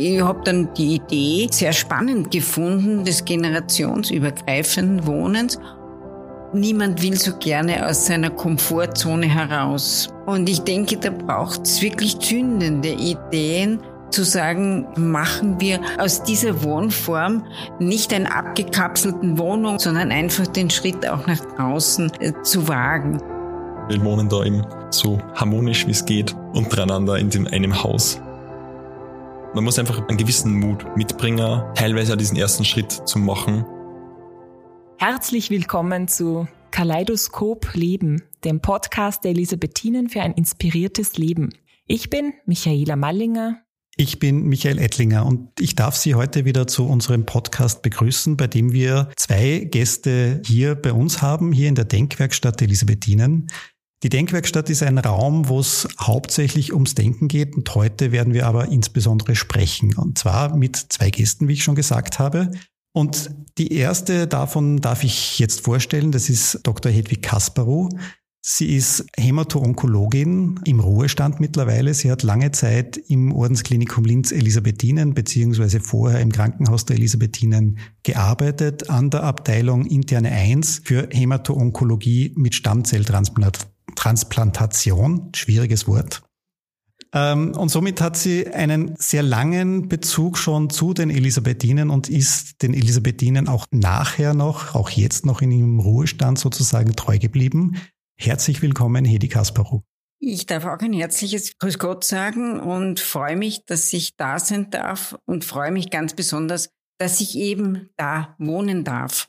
Ich habe dann die Idee sehr spannend gefunden des generationsübergreifenden Wohnens. Niemand will so gerne aus seiner Komfortzone heraus. Und ich denke, da braucht es wirklich zündende Ideen, zu sagen, machen wir aus dieser Wohnform nicht eine abgekapselten Wohnung, sondern einfach den Schritt auch nach draußen äh, zu wagen. Wir wohnen da eben so harmonisch wie es geht untereinander in einem Haus. Man muss einfach einen gewissen Mut mitbringen, teilweise auch diesen ersten Schritt zu machen. Herzlich willkommen zu Kaleidoskop Leben, dem Podcast der Elisabethinen für ein inspiriertes Leben. Ich bin Michaela Mallinger. Ich bin Michael Ettlinger und ich darf Sie heute wieder zu unserem Podcast begrüßen, bei dem wir zwei Gäste hier bei uns haben, hier in der Denkwerkstatt der Elisabethinen. Die Denkwerkstatt ist ein Raum, wo es hauptsächlich ums Denken geht und heute werden wir aber insbesondere sprechen und zwar mit zwei Gästen, wie ich schon gesagt habe. Und die erste davon darf ich jetzt vorstellen, das ist Dr. Hedwig Kasparow. Sie ist Hämato-Onkologin im Ruhestand mittlerweile. Sie hat lange Zeit im Ordensklinikum Linz Elisabethinen beziehungsweise vorher im Krankenhaus der Elisabethinen gearbeitet an der Abteilung Interne 1 für Hämato-Onkologie mit Stammzelltransplantation Transplantation, schwieriges Wort. Ähm, und somit hat sie einen sehr langen Bezug schon zu den Elisabethinen und ist den Elisabethinen auch nachher noch, auch jetzt noch in ihrem Ruhestand sozusagen treu geblieben. Herzlich willkommen, Hedi Kasparow. Ich darf auch ein herzliches Grüß Gott sagen und freue mich, dass ich da sein darf und freue mich ganz besonders, dass ich eben da wohnen darf.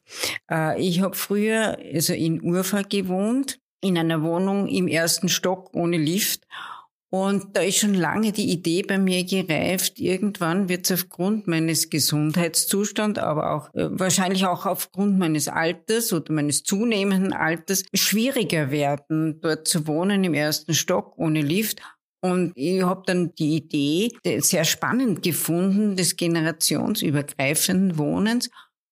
Äh, ich habe früher also in Urfa gewohnt in einer Wohnung im ersten Stock ohne Lift. Und da ist schon lange die Idee bei mir gereift, irgendwann wird es aufgrund meines Gesundheitszustands, aber auch äh, wahrscheinlich auch aufgrund meines Alters oder meines zunehmenden Alters schwieriger werden, dort zu wohnen im ersten Stock ohne Lift. Und ich habe dann die Idee sehr spannend gefunden des generationsübergreifenden Wohnens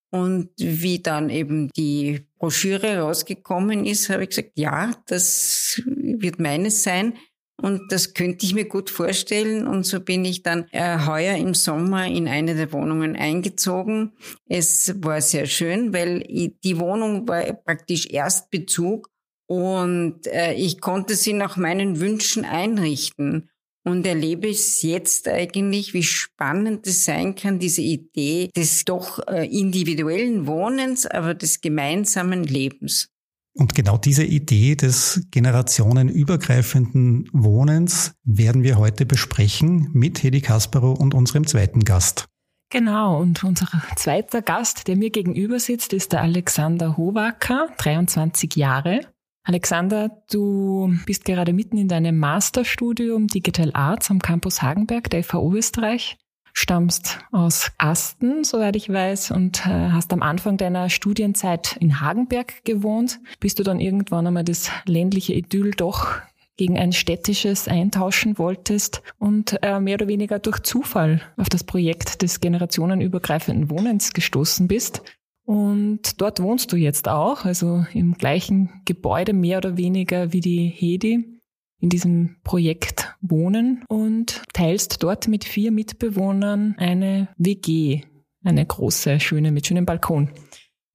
und wie dann eben die Broschüre rausgekommen ist, habe ich gesagt, ja, das wird meines sein. Und das könnte ich mir gut vorstellen. Und so bin ich dann äh, heuer im Sommer in eine der Wohnungen eingezogen. Es war sehr schön, weil die Wohnung war praktisch Erstbezug und äh, ich konnte sie nach meinen Wünschen einrichten und erlebe es jetzt eigentlich, wie spannend es sein kann, diese Idee des doch äh, individuellen Wohnens, aber des gemeinsamen Lebens. Und genau diese Idee des generationenübergreifenden Wohnens werden wir heute besprechen mit Hedi Kasparow und unserem zweiten Gast. Genau, und unser zweiter Gast, der mir gegenüber sitzt, ist der Alexander Howacker, 23 Jahre. Alexander, du bist gerade mitten in deinem Masterstudium Digital Arts am Campus Hagenberg der FAO Österreich, stammst aus Asten, soweit ich weiß, und äh, hast am Anfang deiner Studienzeit in Hagenberg gewohnt, bis du dann irgendwann einmal das ländliche Idyll doch gegen ein städtisches eintauschen wolltest und äh, mehr oder weniger durch Zufall auf das Projekt des generationenübergreifenden Wohnens gestoßen bist. Und dort wohnst du jetzt auch, also im gleichen Gebäude mehr oder weniger wie die Hedi in diesem Projekt wohnen und teilst dort mit vier Mitbewohnern eine WG, eine große, schöne, mit schönem Balkon.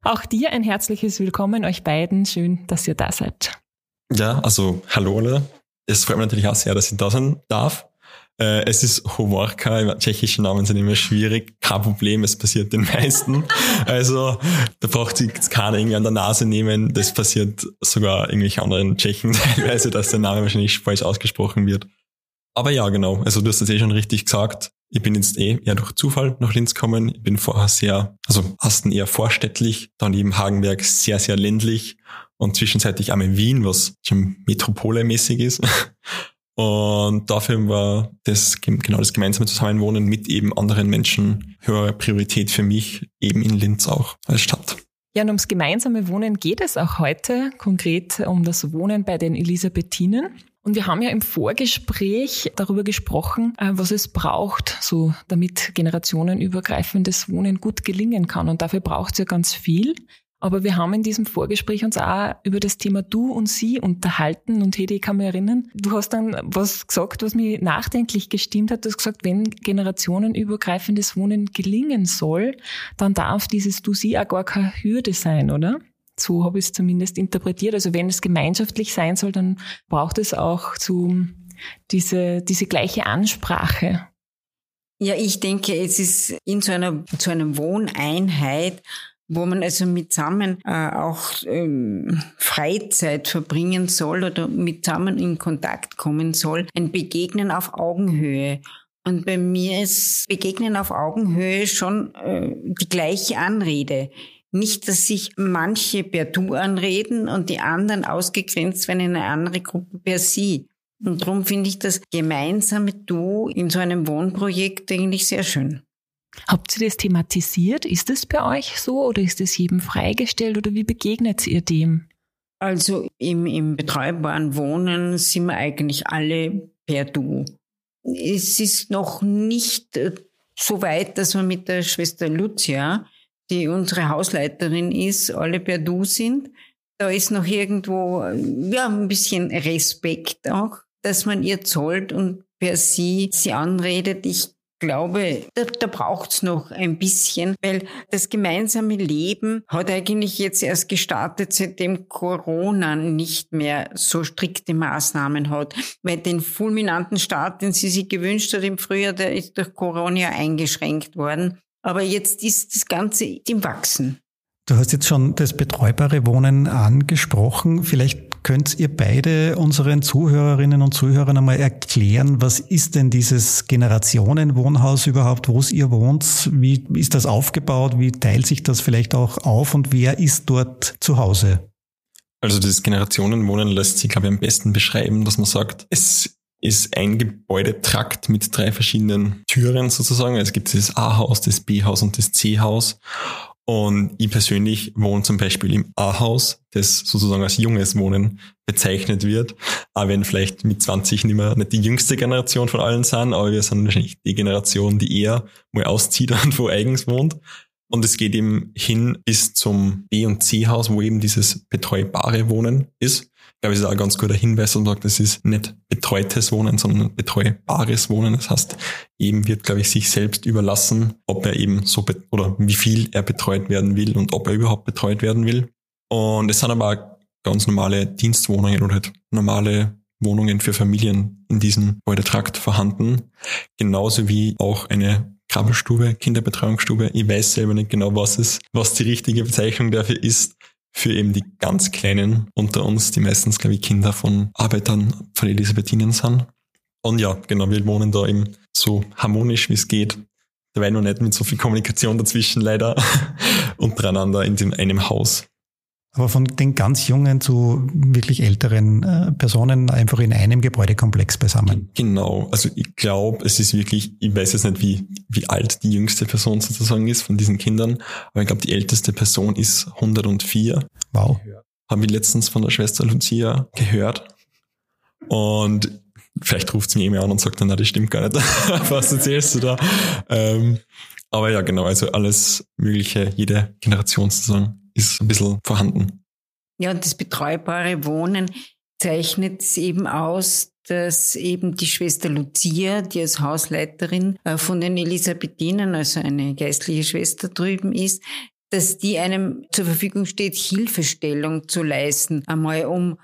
Auch dir ein herzliches Willkommen, euch beiden. Schön, dass ihr da seid. Ja, also hallo alle. Es freut mich natürlich auch sehr, dass ich da sein darf. Äh, es ist Homorka, tschechische Namen sind immer schwierig, kein Problem, es passiert den meisten. Also da braucht sich keiner irgendwie an der Nase nehmen, das passiert sogar irgendwelchen anderen Tschechen teilweise, dass der Name wahrscheinlich falsch ausgesprochen wird. Aber ja, genau, also du hast das eh schon richtig gesagt. Ich bin jetzt eh eher durch Zufall nach Linz gekommen. Ich bin vorher sehr, also Asten eher vorstädtlich, dann eben Hagenberg sehr, sehr ländlich und zwischenzeitlich einmal in Wien, was schon metropolemäßig ist. Und dafür war das genau das gemeinsame Zusammenwohnen mit eben anderen Menschen höhere Priorität für mich, eben in Linz auch als Stadt. Ja, und ums gemeinsame Wohnen geht es auch heute, konkret um das Wohnen bei den Elisabethinen. Und wir haben ja im Vorgespräch darüber gesprochen, äh, was es braucht, so damit generationenübergreifendes Wohnen gut gelingen kann. Und dafür braucht es ja ganz viel. Aber wir haben in diesem Vorgespräch uns auch über das Thema Du und Sie unterhalten. Und Hedi, ich kann mich erinnern, du hast dann was gesagt, was mich nachdenklich gestimmt hat. Du hast gesagt, wenn generationenübergreifendes Wohnen gelingen soll, dann darf dieses Du-Sie auch gar keine Hürde sein, oder? So habe ich es zumindest interpretiert. Also wenn es gemeinschaftlich sein soll, dann braucht es auch zu diese, diese gleiche Ansprache. Ja, ich denke, es ist in so einer, so einer Wohneinheit wo man also mitsammen äh, auch ähm, Freizeit verbringen soll oder mitsammen in Kontakt kommen soll, ein Begegnen auf Augenhöhe. Und bei mir ist Begegnen auf Augenhöhe schon äh, die gleiche Anrede. Nicht, dass sich manche per Du anreden und die anderen ausgegrenzt werden in eine andere Gruppe per Sie. Und darum finde ich das gemeinsame Du in so einem Wohnprojekt eigentlich sehr schön. Habt ihr das thematisiert? Ist es bei euch so oder ist es jedem freigestellt oder wie begegnet ihr dem? Also im, im betreibaren Wohnen sind wir eigentlich alle per Du. Es ist noch nicht äh, so weit, dass wir mit der Schwester Lucia, die unsere Hausleiterin ist, alle per Du sind. Da ist noch irgendwo ja, ein bisschen Respekt auch, dass man ihr zollt und per sie sie anredet. Ich glaube, da, da braucht's noch ein bisschen, weil das gemeinsame Leben hat eigentlich jetzt erst gestartet, seitdem Corona nicht mehr so strikte Maßnahmen hat. Weil den fulminanten Start, den sie sich gewünscht hat im Frühjahr, der ist durch Corona eingeschränkt worden. Aber jetzt ist das Ganze im Wachsen. Du hast jetzt schon das betreubare Wohnen angesprochen. Vielleicht könnt ihr beide unseren Zuhörerinnen und Zuhörern einmal erklären, was ist denn dieses Generationenwohnhaus überhaupt, wo ihr wohnt? Wie ist das aufgebaut? Wie teilt sich das vielleicht auch auf und wer ist dort zu Hause? Also das Generationenwohnen lässt sich, glaube ich, am besten beschreiben, dass man sagt, es ist ein Gebäudetrakt mit drei verschiedenen Türen sozusagen. Es gibt das A-Haus, das B-Haus und das C-Haus. Und ich persönlich wohne zum Beispiel im A-Haus, das sozusagen als junges Wohnen bezeichnet wird. Auch wenn vielleicht mit 20 nicht mehr nicht die jüngste Generation von allen sind, aber wir sind wahrscheinlich die Generation, die eher mal auszieht und wo eigens wohnt. Und es geht eben hin bis zum B- und C-Haus, wo eben dieses betreubare Wohnen ist glaube ich, ist auch ein ganz guter Hinweis und sagt, das ist nicht betreutes Wohnen, sondern betreubares Wohnen. Das heißt, eben wird, glaube ich, sich selbst überlassen, ob er eben so oder wie viel er betreut werden will und ob er überhaupt betreut werden will. Und es sind aber auch ganz normale Dienstwohnungen oder halt normale Wohnungen für Familien in diesem Gebäudetrakt vorhanden. Genauso wie auch eine Krabbelstube, Kinderbetreuungsstube. Ich weiß selber nicht genau, was es, was die richtige Bezeichnung dafür ist für eben die ganz Kleinen unter uns, die meistens, glaube ich, Kinder von Arbeitern von Elisabethinen sind. Und ja, genau, wir wohnen da eben so harmonisch, wie es geht. Dabei noch nicht mit so viel Kommunikation dazwischen leider untereinander in dem einem Haus. Aber von den ganz jungen zu wirklich älteren äh, Personen einfach in einem Gebäudekomplex beisammen. Genau. Also ich glaube, es ist wirklich, ich weiß jetzt nicht, wie, wie alt die jüngste Person sozusagen ist von diesen Kindern, aber ich glaube, die älteste Person ist 104. Wow. Haben wir letztens von der Schwester Lucia gehört. Und vielleicht ruft sie mir immer an und sagt dann, na, das stimmt gar nicht. Was erzählst du da? Ähm, aber ja, genau, also alles Mögliche, jede Generation sozusagen ist ein bisschen vorhanden. Ja, und das betreubare Wohnen zeichnet es eben aus, dass eben die Schwester Lucia, die als Hausleiterin äh, von den Elisabethinen, also eine geistliche Schwester drüben ist, dass die einem zur Verfügung steht, Hilfestellung zu leisten, einmal um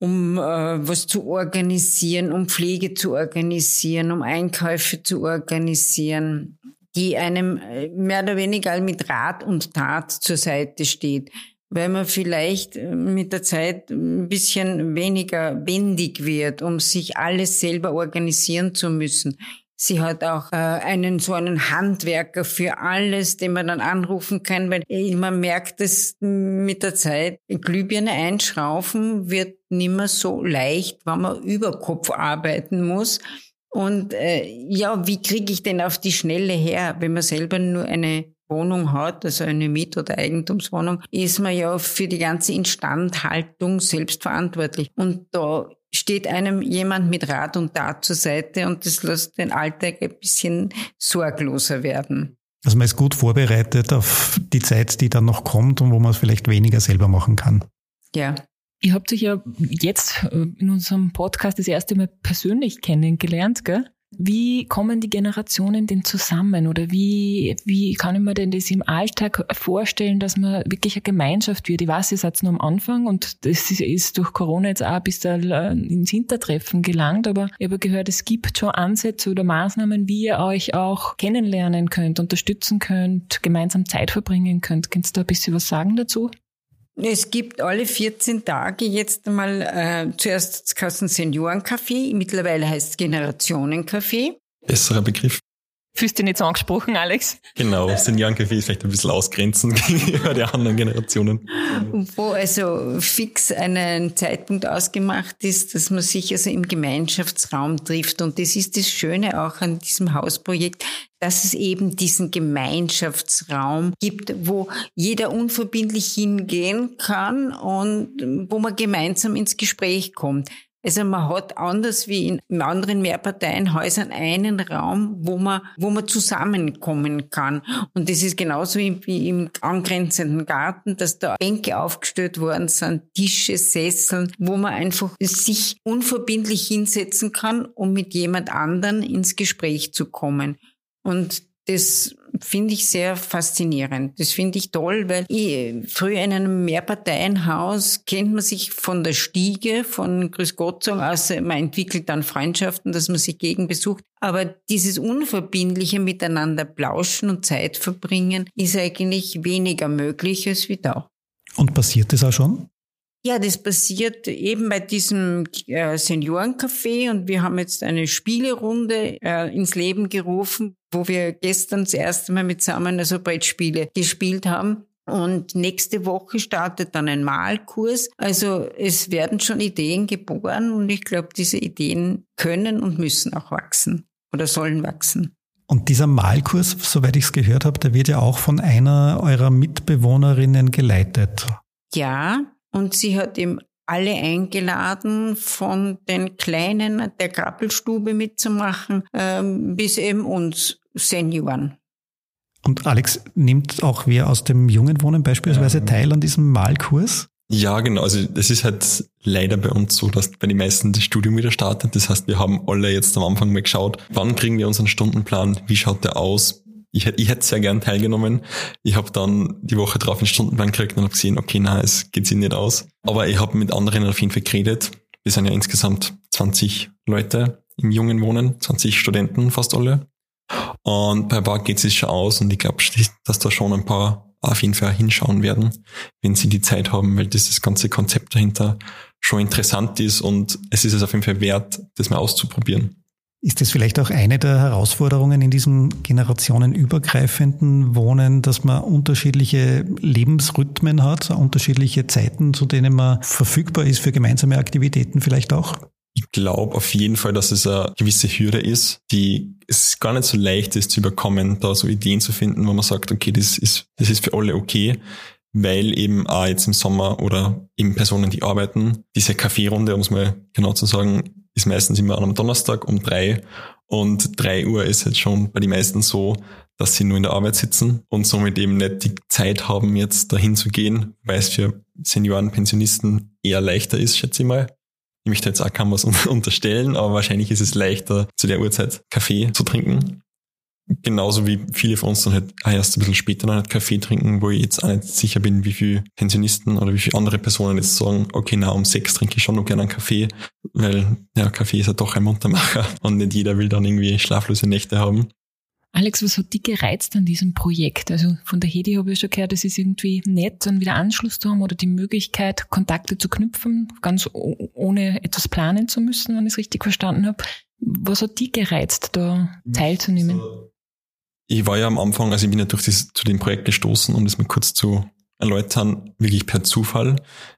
um äh, was zu organisieren, um Pflege zu organisieren, um Einkäufe zu organisieren, die einem äh, mehr oder weniger mit Rat und Tat zur Seite steht, weil man vielleicht äh, mit der Zeit ein bisschen weniger wendig wird, um sich alles selber organisieren zu müssen. Sie hat auch äh, einen so einen Handwerker für alles, den man dann anrufen kann, weil man merkt, dass mit der Zeit Glühbirne einschraufen wird nimmer so leicht, wenn man über Kopf arbeiten muss. Und äh, ja, wie kriege ich denn auf die Schnelle her, wenn man selber nur eine Wohnung hat, also eine Miet- oder Eigentumswohnung, ist man ja für die ganze Instandhaltung selbst verantwortlich. Und da steht einem jemand mit Rat und Tat zur Seite und das lässt den Alltag ein bisschen sorgloser werden. Also man ist gut vorbereitet auf die Zeit, die dann noch kommt und wo man es vielleicht weniger selber machen kann. Ja. Ihr habt euch ja jetzt äh, in unserem Podcast das erste Mal persönlich kennengelernt, gell? Wie kommen die Generationen denn zusammen oder wie, wie kann ich mir denn das im Alltag vorstellen, dass man wirklich eine Gemeinschaft wird? Ich weiß, ihr seid nur am Anfang und das ist durch Corona jetzt auch bis da ins Hintertreffen gelangt, aber ich habe gehört, es gibt schon Ansätze oder Maßnahmen, wie ihr euch auch kennenlernen könnt, unterstützen könnt, gemeinsam Zeit verbringen könnt. Könnt ihr da ein bisschen was sagen dazu? Es gibt alle 14 Tage jetzt einmal äh, zuerst das Kassen Seniorencafé, mittlerweile heißt es Generationencafé. Besserer Begriff. Fühlst du nicht so angesprochen, Alex? Genau, Seniorencafé vielleicht ein bisschen ausgrenzen gegenüber der anderen Generationen. Wo also fix einen Zeitpunkt ausgemacht ist, dass man sich also im Gemeinschaftsraum trifft. Und das ist das Schöne auch an diesem Hausprojekt, dass es eben diesen Gemeinschaftsraum gibt, wo jeder unverbindlich hingehen kann und wo man gemeinsam ins Gespräch kommt. Also man hat anders wie in anderen Mehrparteienhäusern einen Raum, wo man, wo man zusammenkommen kann. Und das ist genauso wie im angrenzenden Garten, dass da Bänke aufgestellt worden sind, Tische, Sesseln, wo man einfach sich unverbindlich hinsetzen kann, um mit jemand anderen ins Gespräch zu kommen. Und das finde ich sehr faszinierend. Das finde ich toll, weil ich, früher in einem Mehrparteienhaus kennt man sich von der Stiege, von Grüß Gott sagen, außer man entwickelt dann Freundschaften, dass man sich gegen besucht. Aber dieses unverbindliche Miteinander plauschen und Zeit verbringen ist eigentlich weniger möglich als wie da. Und passiert das auch schon? Ja, das passiert eben bei diesem äh, Seniorencafé und wir haben jetzt eine Spielerunde äh, ins Leben gerufen, wo wir gestern das erste Mal mit zusammen also Brettspiele gespielt haben. Und nächste Woche startet dann ein Malkurs. Also es werden schon Ideen geboren und ich glaube, diese Ideen können und müssen auch wachsen oder sollen wachsen. Und dieser Malkurs, soweit ich es gehört habe, der wird ja auch von einer eurer Mitbewohnerinnen geleitet. Ja, und sie hat ihm alle eingeladen, von den Kleinen der Krabbelstube mitzumachen, ähm, bis eben uns Senioren. Und Alex, nimmt auch wer aus dem jungen Wohnen beispielsweise ähm. teil an diesem Malkurs? Ja, genau. Also das ist halt leider bei uns so, dass bei den meisten das Studium wieder startet. Das heißt, wir haben alle jetzt am Anfang mal geschaut, wann kriegen wir unseren Stundenplan, wie schaut der aus, ich, ich hätte sehr gern teilgenommen. Ich habe dann die Woche drauf einen Stundenplan gekriegt und habe gesehen, okay, na, es geht sich nicht aus. Aber ich habe mit anderen auf jeden Fall geredet. Wir sind ja insgesamt 20 Leute im jungen Wohnen, 20 Studenten fast alle. Und bei ein paar geht es schon aus und ich glaube, dass da schon ein paar auf jeden Fall hinschauen werden, wenn sie die Zeit haben, weil das, das ganze Konzept dahinter schon interessant ist und es ist es auf jeden Fall wert, das mal auszuprobieren. Ist das vielleicht auch eine der Herausforderungen in diesem generationenübergreifenden Wohnen, dass man unterschiedliche Lebensrhythmen hat, unterschiedliche Zeiten, zu denen man verfügbar ist für gemeinsame Aktivitäten vielleicht auch? Ich glaube auf jeden Fall, dass es eine gewisse Hürde ist, die es gar nicht so leicht ist zu überkommen, da so Ideen zu finden, wo man sagt, okay, das ist, das ist für alle okay, weil eben auch jetzt im Sommer oder eben Personen, die arbeiten, diese Kaffeerunde, um es mal genau zu sagen, ist meistens immer am Donnerstag um drei und drei Uhr ist jetzt schon bei den meisten so, dass sie nur in der Arbeit sitzen und somit eben nicht die Zeit haben, jetzt dahin zu gehen, weil es für Senioren, Pensionisten eher leichter ist, schätze ich mal. Ich möchte jetzt auch kaum was unterstellen, aber wahrscheinlich ist es leichter, zu der Uhrzeit Kaffee zu trinken genauso wie viele von uns dann halt erst ein bisschen später noch einen Kaffee trinken, wo ich jetzt auch nicht sicher bin, wie viele Pensionisten oder wie viele andere Personen jetzt sagen, okay, na, um sechs trinke ich schon noch gerne einen Kaffee, weil, ja, Kaffee ist ja doch ein Muntermacher und nicht jeder will dann irgendwie schlaflose Nächte haben. Alex, was hat dich gereizt an diesem Projekt? Also von der Hedi habe ich schon gehört, es ist irgendwie nett, dann wieder Anschluss zu haben oder die Möglichkeit, Kontakte zu knüpfen, ganz ohne etwas planen zu müssen, wenn ich es richtig verstanden habe. Was hat dich gereizt, da teilzunehmen? So ich war ja am Anfang, also ich bin ja durch das, zu dem Projekt gestoßen, um das mal kurz zu erläutern, wirklich per Zufall,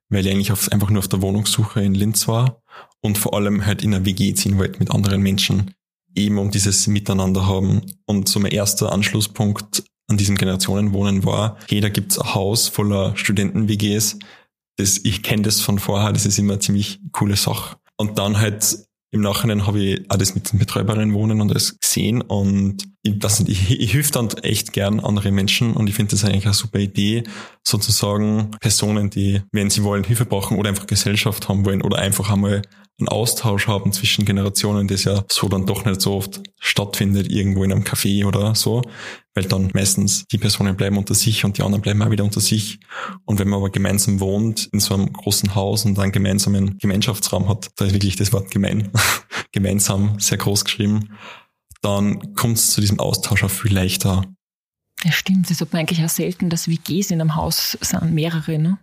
weil ich eigentlich auf, einfach nur auf der Wohnungssuche in Linz war und vor allem halt in einer WG ziehen wollte mit anderen Menschen, eben um dieses Miteinander haben. Und so mein erster Anschlusspunkt an diesem Generationenwohnen war, hey, da gibt's ein Haus voller Studenten-WGs. Das, ich kenne das von vorher, das ist immer eine ziemlich coole Sache. Und dann halt im Nachhinein habe ich auch das mit den Betreuerinnen wohnen und das gesehen und ich, das, ich, ich hilf dann echt gern andere Menschen und ich finde das eigentlich eine super Idee, sozusagen Personen, die, wenn sie wollen, Hilfe brauchen oder einfach Gesellschaft haben wollen oder einfach einmal einen Austausch haben zwischen Generationen, das ja so dann doch nicht so oft stattfindet, irgendwo in einem Café oder so, weil dann meistens die Personen bleiben unter sich und die anderen bleiben auch wieder unter sich. Und wenn man aber gemeinsam wohnt in so einem großen Haus und einen gemeinsamen Gemeinschaftsraum hat, da ist wirklich das Wort gemein, gemeinsam sehr groß geschrieben, dann kommt es zu diesem Austausch auch viel leichter. Ja, stimmt. Das hat man eigentlich auch selten, dass WGs in einem Haus sind, mehrere, ne?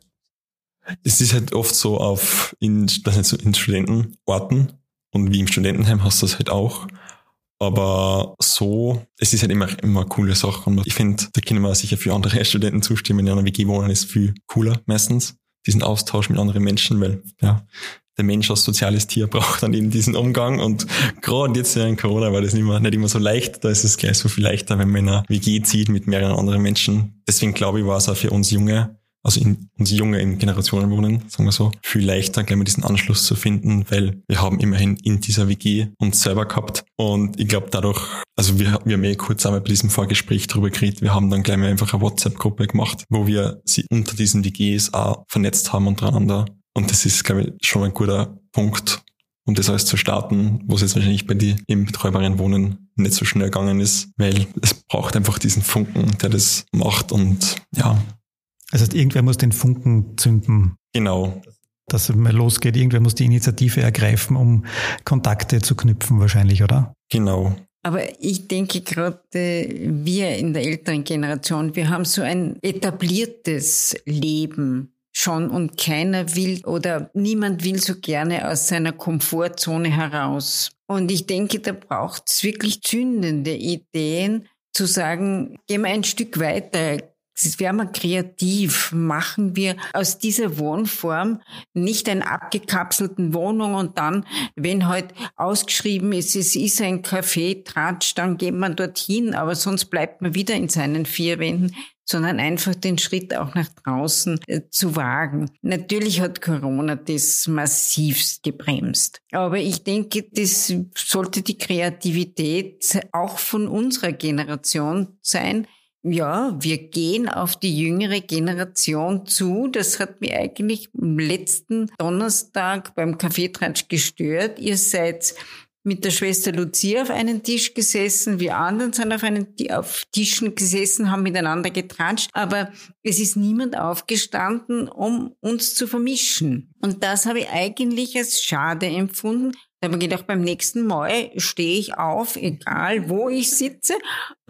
Es ist halt oft so auf in, das nicht so in Studentenorten und wie im Studentenheim hast du das halt auch. Aber so, es ist halt immer, immer eine coole Sache. Und ich finde, da können wir sicher für andere Studenten zustimmen. Ja, einer WG wohnen ist viel cooler meistens. Diesen Austausch mit anderen Menschen, weil, ja, der Mensch als soziales Tier braucht dann eben diesen Umgang und gerade jetzt in Corona war das nicht, mehr, nicht immer so leicht, da ist es gleich so viel leichter, wenn man in einer WG zieht mit mehreren anderen Menschen. Deswegen glaube ich, war es auch für uns Junge also in, uns Junge in Generationen wohnen, sagen wir so, viel leichter, gleich mal diesen Anschluss zu finden, weil wir haben immerhin in dieser WG uns selber gehabt. Und ich glaube dadurch, also wir, wir haben eh kurz einmal bei diesem Vorgespräch drüber geredet, wir haben dann gleich mal einfach eine WhatsApp-Gruppe gemacht, wo wir sie unter diesen WGs auch vernetzt haben untereinander. Und das ist, glaube ich, schon ein guter Punkt, um das alles zu starten, wo es jetzt wahrscheinlich bei die im betreubaren Wohnen nicht so schnell gegangen ist, weil es braucht einfach diesen Funken, der das macht und ja, also irgendwer muss den Funken zünden. Genau. Dass es mal losgeht. Irgendwer muss die Initiative ergreifen, um Kontakte zu knüpfen wahrscheinlich, oder? Genau. Aber ich denke gerade, wir in der älteren Generation, wir haben so ein etabliertes Leben schon und keiner will oder niemand will so gerne aus seiner Komfortzone heraus. Und ich denke, da braucht es wirklich zündende Ideen, zu sagen, gehen wir ein Stück weiter, werden wir kreativ, machen wir aus dieser Wohnform nicht eine abgekapselten Wohnung und dann, wenn halt ausgeschrieben ist, es ist ein Café, Tratsch, dann geht man dorthin, aber sonst bleibt man wieder in seinen vier Wänden, sondern einfach den Schritt auch nach draußen äh, zu wagen. Natürlich hat Corona das massivst gebremst. Aber ich denke, das sollte die Kreativität auch von unserer Generation sein, ja, wir gehen auf die jüngere Generation zu. Das hat mich eigentlich am letzten Donnerstag beim Kaffeetratsch gestört. Ihr seid mit der Schwester Lucia auf einen Tisch gesessen, wir anderen sind auf, einen, auf Tischen gesessen, haben miteinander getratscht, aber es ist niemand aufgestanden, um uns zu vermischen. Und das habe ich eigentlich als schade empfunden, da habe ich gedacht, beim nächsten Mal stehe ich auf, egal wo ich sitze,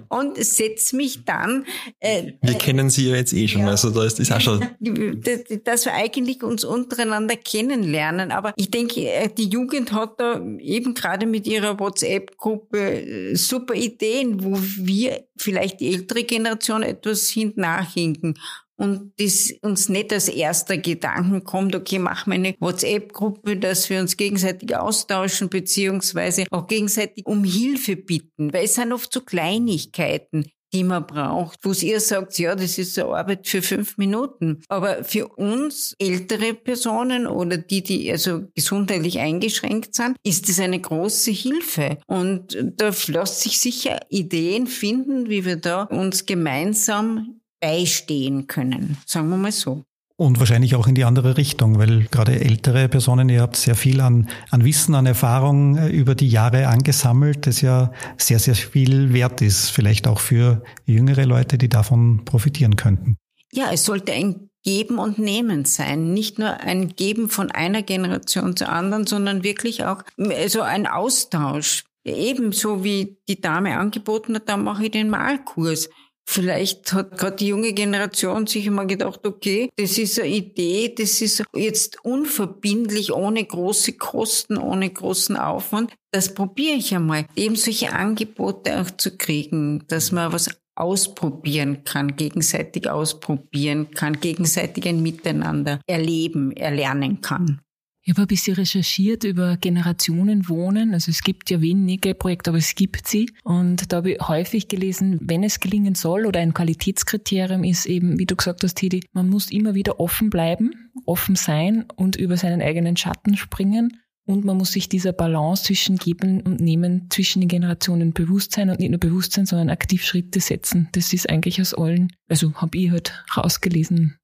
und setze mich dann. Äh, wir kennen Sie ja jetzt eh schon, ja, also da ist das auch schon. Dass wir eigentlich uns untereinander kennenlernen. Aber ich denke, äh, die Jugend hat da eben gerade mit ihrer WhatsApp-Gruppe äh, super Ideen, wo wir vielleicht die ältere Generation etwas hinten nachhinken und das uns nicht als erster Gedanken kommt, okay, machen wir eine WhatsApp-Gruppe, dass wir uns gegenseitig austauschen, beziehungsweise auch gegenseitig um Hilfe bitten, weil es sind oft so Kleinigkeiten, die man braucht, wo ihr sagt, ja, das ist eine Arbeit für fünf Minuten. Aber für uns ältere Personen oder die, die also gesundheitlich eingeschränkt sind, ist das eine große Hilfe. Und da lässt sich sicher Ideen finden, wie wir da uns gemeinsam beistehen können, sagen wir mal so. Und wahrscheinlich auch in die andere Richtung, weil gerade ältere Personen, ihr habt sehr viel an, an Wissen, an Erfahrung äh, über die Jahre angesammelt, das ja sehr, sehr viel wert ist, vielleicht auch für jüngere Leute, die davon profitieren könnten. Ja, es sollte ein Geben und Nehmen sein. Nicht nur ein Geben von einer Generation zur anderen, sondern wirklich auch so also ein Austausch. Ebenso wie die Dame angeboten hat, da mache ich den Malkurs. Vielleicht hat gerade die junge Generation sich immer gedacht, okay, das ist eine Idee, das ist jetzt unverbindlich, ohne große Kosten, ohne großen Aufwand. Das probiere ich einmal. Eben solche Angebote auch zu kriegen, dass man was ausprobieren kann, gegenseitig ausprobieren kann, gegenseitig ein Miteinander erleben, erlernen kann. Ich habe ein bisschen recherchiert über Generationenwohnen. Also es gibt ja wenige Projekte, aber es gibt sie. Und da habe ich häufig gelesen, wenn es gelingen soll oder ein Qualitätskriterium ist eben, wie du gesagt hast, Tidi, man muss immer wieder offen bleiben, offen sein und über seinen eigenen Schatten springen. und man muss sich dieser Balance zwischen Geben und Nehmen zwischen den Generationen bewusst sein und nicht nur bewusst sein, sondern aktiv Schritte setzen. Das ist eigentlich aus allen, also habe ich halt rausgelesen.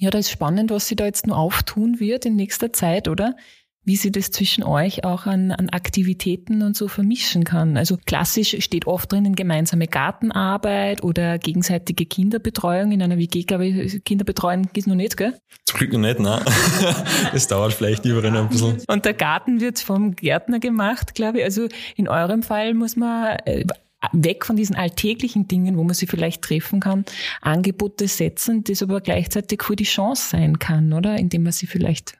Ja, da ist spannend, was sich da jetzt nur auftun wird in nächster Zeit, oder? wie sie das zwischen euch auch an, an Aktivitäten und so vermischen kann. Also klassisch steht oft drinnen gemeinsame Gartenarbeit oder gegenseitige Kinderbetreuung. In einer WG, glaube ich, Kinderbetreuung ist noch nicht, gell? Zum Glück noch nicht, nein. Es dauert vielleicht überall noch ein bisschen. Und der Garten wird vom Gärtner gemacht, glaube ich. Also in eurem Fall muss man äh, weg von diesen alltäglichen Dingen, wo man sie vielleicht treffen kann, Angebote setzen, das aber gleichzeitig für die Chance sein kann, oder? Indem man sie vielleicht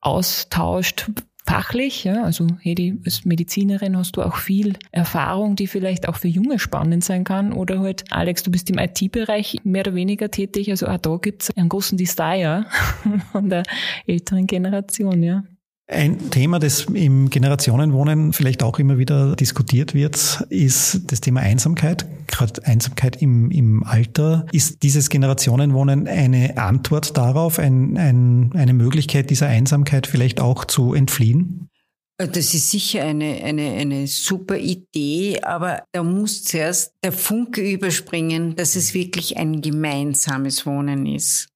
austauscht fachlich. Ja? Also Hedi, als Medizinerin hast du auch viel Erfahrung, die vielleicht auch für Junge spannend sein kann. Oder halt, Alex, du bist im IT-Bereich mehr oder weniger tätig. Also auch da gibt's einen großen Desire von der älteren Generation. ja. Ein Thema, das im Generationenwohnen vielleicht auch immer wieder diskutiert wird, ist das Thema Einsamkeit, gerade Einsamkeit im, im Alter. Ist dieses Generationenwohnen eine Antwort darauf, ein, ein, eine Möglichkeit dieser Einsamkeit vielleicht auch zu entfliehen? Das ist sicher eine, eine, eine super Idee, aber da muss zuerst der Funke überspringen, dass es wirklich ein gemeinsames Wohnen ist.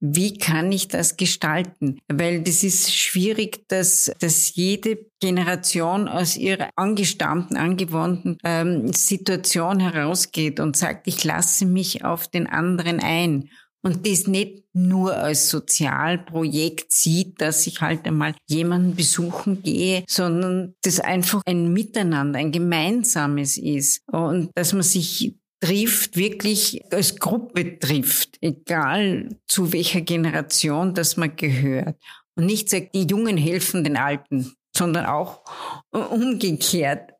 Wie kann ich das gestalten? Weil das ist schwierig, dass, dass jede Generation aus ihrer angestammten, angewohnten ähm, Situation herausgeht und sagt, ich lasse mich auf den anderen ein. Und das nicht nur als Sozialprojekt sieht, dass ich halt einmal jemanden besuchen gehe, sondern das einfach ein Miteinander, ein gemeinsames ist. Und dass man sich trifft, wirklich als Gruppe trifft, egal zu welcher Generation das man gehört. Und nicht sagt, die Jungen helfen den Alten, sondern auch umgekehrt,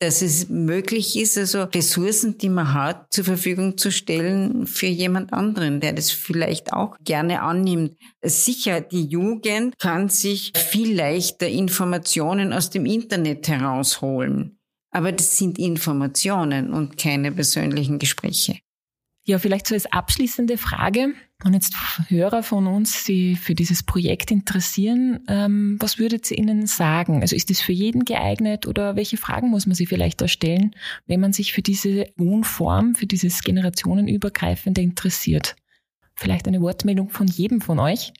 dass es möglich ist, also Ressourcen, die man hat, zur Verfügung zu stellen für jemand anderen, der das vielleicht auch gerne annimmt. Sicher, die Jugend kann sich viel leichter Informationen aus dem Internet herausholen. Aber das sind Informationen und keine persönlichen Gespräche. Ja, vielleicht so als abschließende Frage, wenn jetzt Hörer von uns sich für dieses Projekt interessieren, ähm, was würdet ihr ihnen sagen? Also ist das für jeden geeignet oder welche Fragen muss man sich vielleicht da stellen, wenn man sich für diese Wohnform, für dieses generationenübergreifende interessiert? Vielleicht eine Wortmeldung von jedem von euch?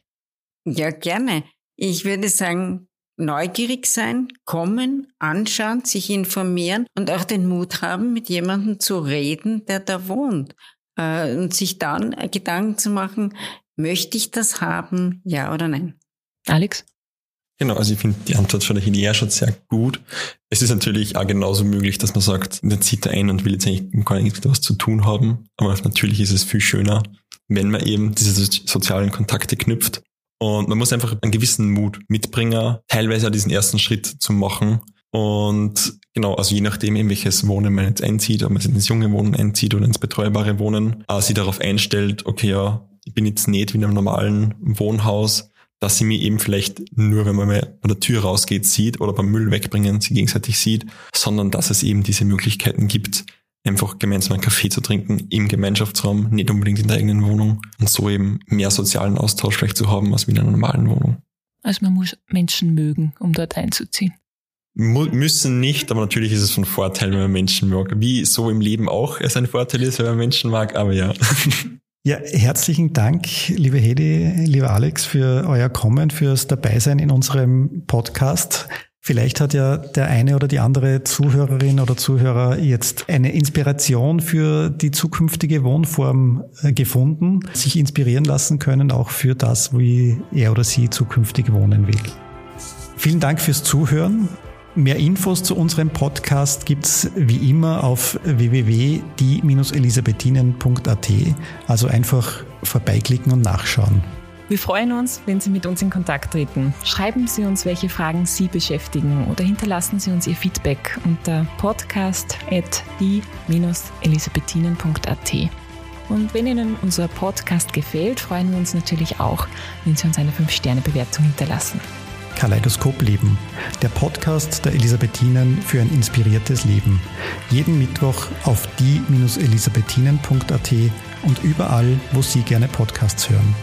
Ja, gerne. Ich würde sagen, neugierig sein, kommen, anschauen, sich informieren und auch den Mut haben, mit jemandem zu reden, der da wohnt. Äh, und sich dann Gedanken zu machen, möchte ich das haben, ja oder nein? Alex? Genau, also ich finde die Antwort von der Hilia schon sehr gut. Es ist natürlich auch genauso möglich, dass man sagt, man zieht da ein und will jetzt eigentlich gar nichts was zu tun haben. Aber natürlich ist es viel schöner, wenn man eben diese sozialen Kontakte knüpft und man muss einfach einen gewissen Mut mitbringen, teilweise diesen ersten Schritt zu machen. Und genau, also je nachdem, in welches Wohnen man jetzt einzieht, ob man ins junge Wohnen einzieht oder ins betreubare Wohnen, äh, sie darauf einstellt, okay, ja, ich bin jetzt nicht wie in einem normalen Wohnhaus, dass sie mir eben vielleicht nur, wenn man mal von der Tür rausgeht, sieht oder beim Müll wegbringen, sie gegenseitig sieht, sondern dass es eben diese Möglichkeiten gibt, einfach gemeinsam einen Kaffee zu trinken im Gemeinschaftsraum, nicht unbedingt in der eigenen Wohnung und so eben mehr sozialen Austausch vielleicht zu haben als in einer normalen Wohnung. Also man muss Menschen mögen, um dort einzuziehen. Mu müssen nicht, aber natürlich ist es von Vorteil, wenn man Menschen mag. Wie so im Leben auch es ein Vorteil ist, wenn man Menschen mag, aber ja. Ja, herzlichen Dank, liebe Hedi, lieber Alex, für euer Kommen, fürs Dabeisein in unserem Podcast. Vielleicht hat ja der eine oder die andere Zuhörerin oder Zuhörer jetzt eine Inspiration für die zukünftige Wohnform äh, gefunden, sich inspirieren lassen können, auch für das, wie er oder sie zukünftig wohnen will. Vielen Dank fürs Zuhören. Mehr Infos zu unserem Podcast gibt's wie immer auf www.die-elisabethinen.at. Also einfach vorbeiklicken und nachschauen. Wir freuen uns, wenn Sie mit uns in Kontakt treten. Schreiben Sie uns, welche Fragen Sie beschäftigen oder hinterlassen Sie uns Ihr Feedback unter podcast.die-elisabethinen.at. Und wenn Ihnen unser Podcast gefällt, freuen wir uns natürlich auch, wenn Sie uns eine 5-Sterne-Bewertung hinterlassen. Kaleidoskop Leben, der Podcast der Elisabethinen für ein inspiriertes Leben. Jeden Mittwoch auf die-elisabethinen.at und überall, wo Sie gerne Podcasts hören.